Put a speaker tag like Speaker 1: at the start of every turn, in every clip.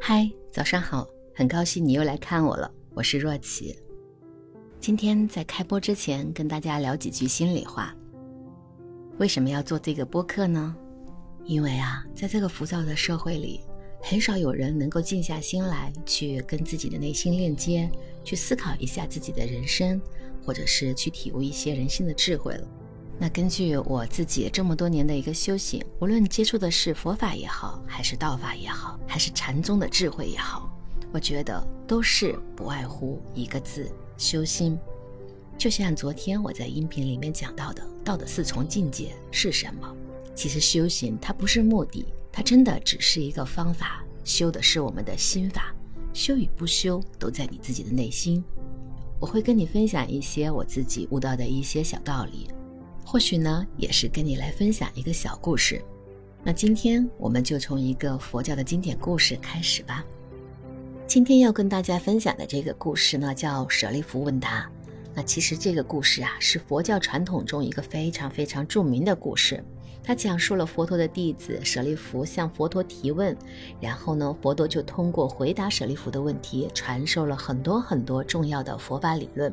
Speaker 1: 嗨，早上好，很高兴你又来看我了，我是若琪。今天在开播之前跟大家聊几句心里话。为什么要做这个播客呢？因为啊，在这个浮躁的社会里，很少有人能够静下心来去跟自己的内心链接，去思考一下自己的人生，或者是去体悟一些人性的智慧了。那根据我自己这么多年的一个修行，无论接触的是佛法也好，还是道法也好，还是禅宗的智慧也好，我觉得都是不外乎一个字：修心。就像昨天我在音频里面讲到的，道的四重境界是什么？其实修行它不是目的，它真的只是一个方法，修的是我们的心法。修与不修，都在你自己的内心。我会跟你分享一些我自己悟到的一些小道理。或许呢，也是跟你来分享一个小故事。那今天我们就从一个佛教的经典故事开始吧。今天要跟大家分享的这个故事呢，叫舍利弗问答。那其实这个故事啊，是佛教传统中一个非常非常著名的故事。它讲述了佛陀的弟子舍利弗向佛陀提问，然后呢，佛陀就通过回答舍利弗的问题，传授了很多很多重要的佛法理论。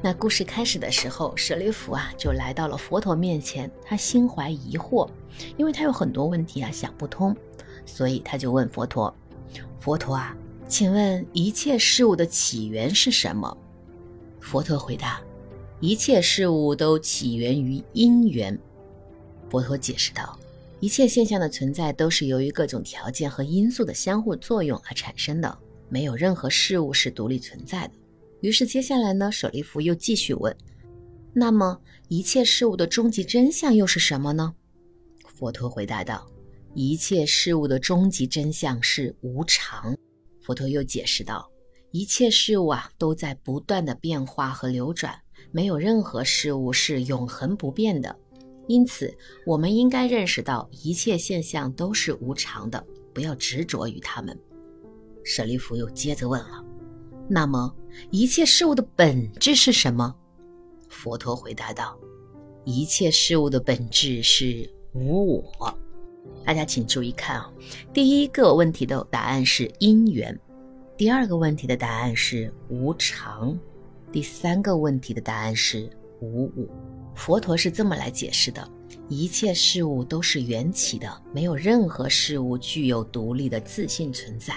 Speaker 1: 那故事开始的时候，舍利弗啊就来到了佛陀面前，他心怀疑惑，因为他有很多问题啊想不通，所以他就问佛陀：“佛陀啊，请问一切事物的起源是什么？”佛陀回答：“一切事物都起源于因缘。”佛陀解释道：“一切现象的存在都是由于各种条件和因素的相互作用而产生的，没有任何事物是独立存在的。”于是接下来呢，舍利弗又继续问：“那么一切事物的终极真相又是什么呢？”佛陀回答道：“一切事物的终极真相是无常。”佛陀又解释道：“一切事物啊都在不断的变化和流转，没有任何事物是永恒不变的。因此，我们应该认识到一切现象都是无常的，不要执着于它们。”舍利弗又接着问了。那么，一切事物的本质是什么？佛陀回答道：“一切事物的本质是无我。”大家请注意看啊，第一个问题的答案是因缘，第二个问题的答案是无常，第三个问题的答案是无我。佛陀是这么来解释的：一切事物都是缘起的，没有任何事物具有独立的自信存在。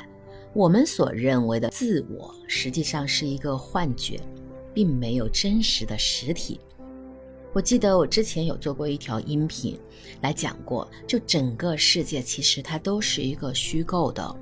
Speaker 1: 我们所认为的自我，实际上是一个幻觉，并没有真实的实体。我记得我之前有做过一条音频，来讲过，就整个世界其实它都是一个虚构的。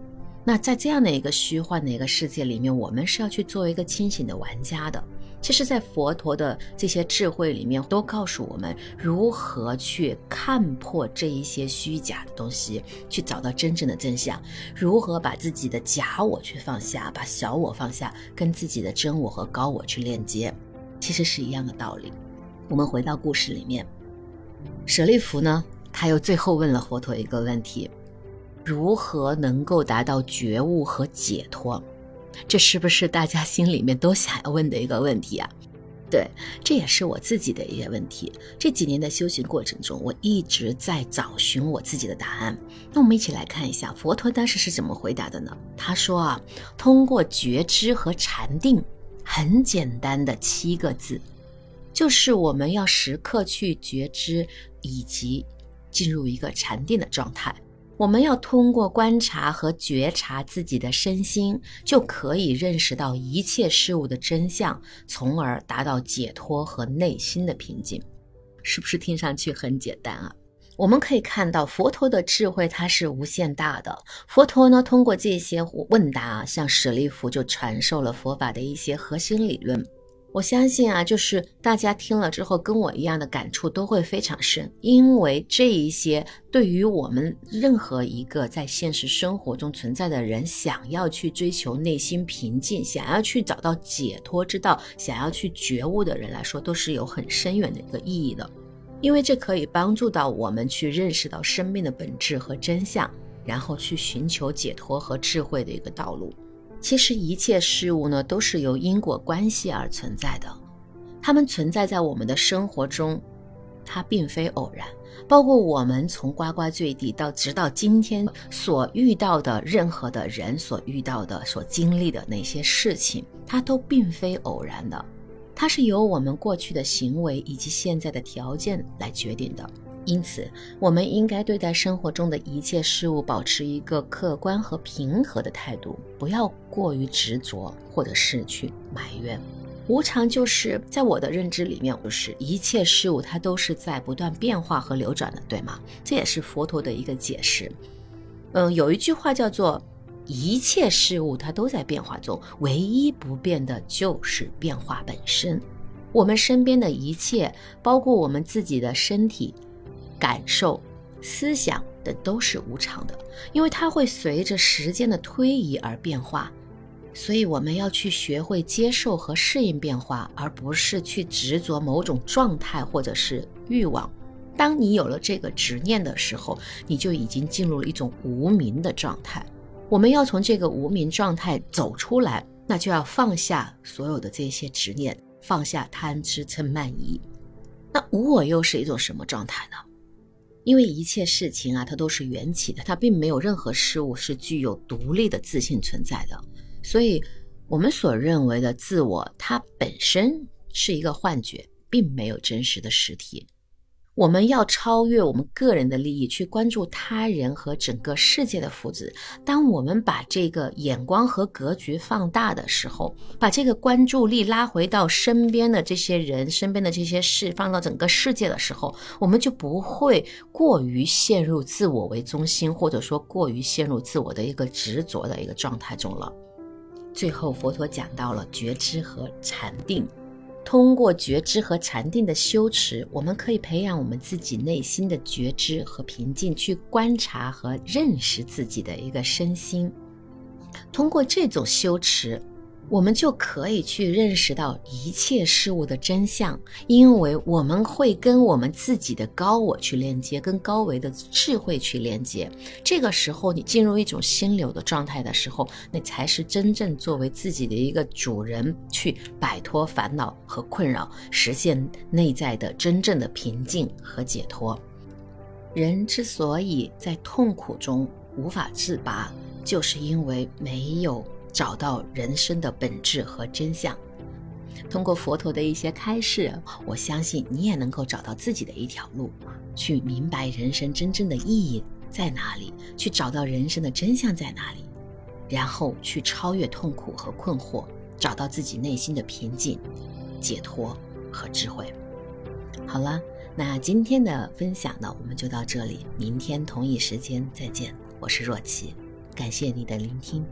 Speaker 1: 那在这样的一个虚幻的一个世界里面，我们是要去做一个清醒的玩家的。其实，在佛陀的这些智慧里面，都告诉我们如何去看破这一些虚假的东西，去找到真正的真相；如何把自己的假我去放下，把小我放下，跟自己的真我和高我去链接，其实是一样的道理。我们回到故事里面，舍利弗呢，他又最后问了佛陀一个问题：如何能够达到觉悟和解脱？这是不是大家心里面都想要问的一个问题啊？对，这也是我自己的一些问题。这几年的修行过程中，我一直在找寻我自己的答案。那我们一起来看一下佛陀当时是怎么回答的呢？他说啊，通过觉知和禅定，很简单的七个字，就是我们要时刻去觉知，以及进入一个禅定的状态。我们要通过观察和觉察自己的身心，就可以认识到一切事物的真相，从而达到解脱和内心的平静。是不是听上去很简单啊？我们可以看到佛陀的智慧，它是无限大的。佛陀呢，通过这些问答，向舍利弗就传授了佛法的一些核心理论。我相信啊，就是大家听了之后跟我一样的感触都会非常深，因为这一些对于我们任何一个在现实生活中存在的人，想要去追求内心平静，想要去找到解脱之道，想要去觉悟的人来说，都是有很深远的一个意义的，因为这可以帮助到我们去认识到生命的本质和真相，然后去寻求解脱和智慧的一个道路。其实一切事物呢，都是由因果关系而存在的，它们存在在我们的生活中，它并非偶然。包括我们从呱呱坠地到直到今天所遇到的任何的人所遇到的所经历的那些事情，它都并非偶然的，它是由我们过去的行为以及现在的条件来决定的。因此，我们应该对待生活中的一切事物保持一个客观和平和的态度，不要过于执着，或者是去埋怨。无常就是在我的认知里面，就是一切事物它都是在不断变化和流转的，对吗？这也是佛陀的一个解释。嗯，有一句话叫做“一切事物它都在变化中，唯一不变的就是变化本身”。我们身边的一切，包括我们自己的身体、感受、思想等，都是无常的，因为它会随着时间的推移而变化。所以我们要去学会接受和适应变化，而不是去执着某种状态或者是欲望。当你有了这个执念的时候，你就已经进入了一种无名的状态。我们要从这个无名状态走出来，那就要放下所有的这些执念，放下贪嗔嗔慢疑。那无我又是一种什么状态呢？因为一切事情啊，它都是缘起的，它并没有任何事物是具有独立的自信存在的。所以，我们所认为的自我，它本身是一个幻觉，并没有真实的实体。我们要超越我们个人的利益，去关注他人和整个世界的福祉。当我们把这个眼光和格局放大的时候，把这个关注力拉回到身边的这些人、身边的这些事，放到整个世界的时候，我们就不会过于陷入自我为中心，或者说过于陷入自我的一个执着的一个状态中了。最后，佛陀讲到了觉知和禅定。通过觉知和禅定的修持，我们可以培养我们自己内心的觉知和平静，去观察和认识自己的一个身心。通过这种修持。我们就可以去认识到一切事物的真相，因为我们会跟我们自己的高我去连接，跟高维的智慧去连接。这个时候，你进入一种心流的状态的时候，那才是真正作为自己的一个主人，去摆脱烦恼和困扰，实现内在的真正的平静和解脱。人之所以在痛苦中无法自拔，就是因为没有。找到人生的本质和真相。通过佛陀的一些开示，我相信你也能够找到自己的一条路，去明白人生真正的意义在哪里，去找到人生的真相在哪里，然后去超越痛苦和困惑，找到自己内心的平静、解脱和智慧。好了，那今天的分享呢，我们就到这里，明天同一时间再见。我是若琪，感谢你的聆听。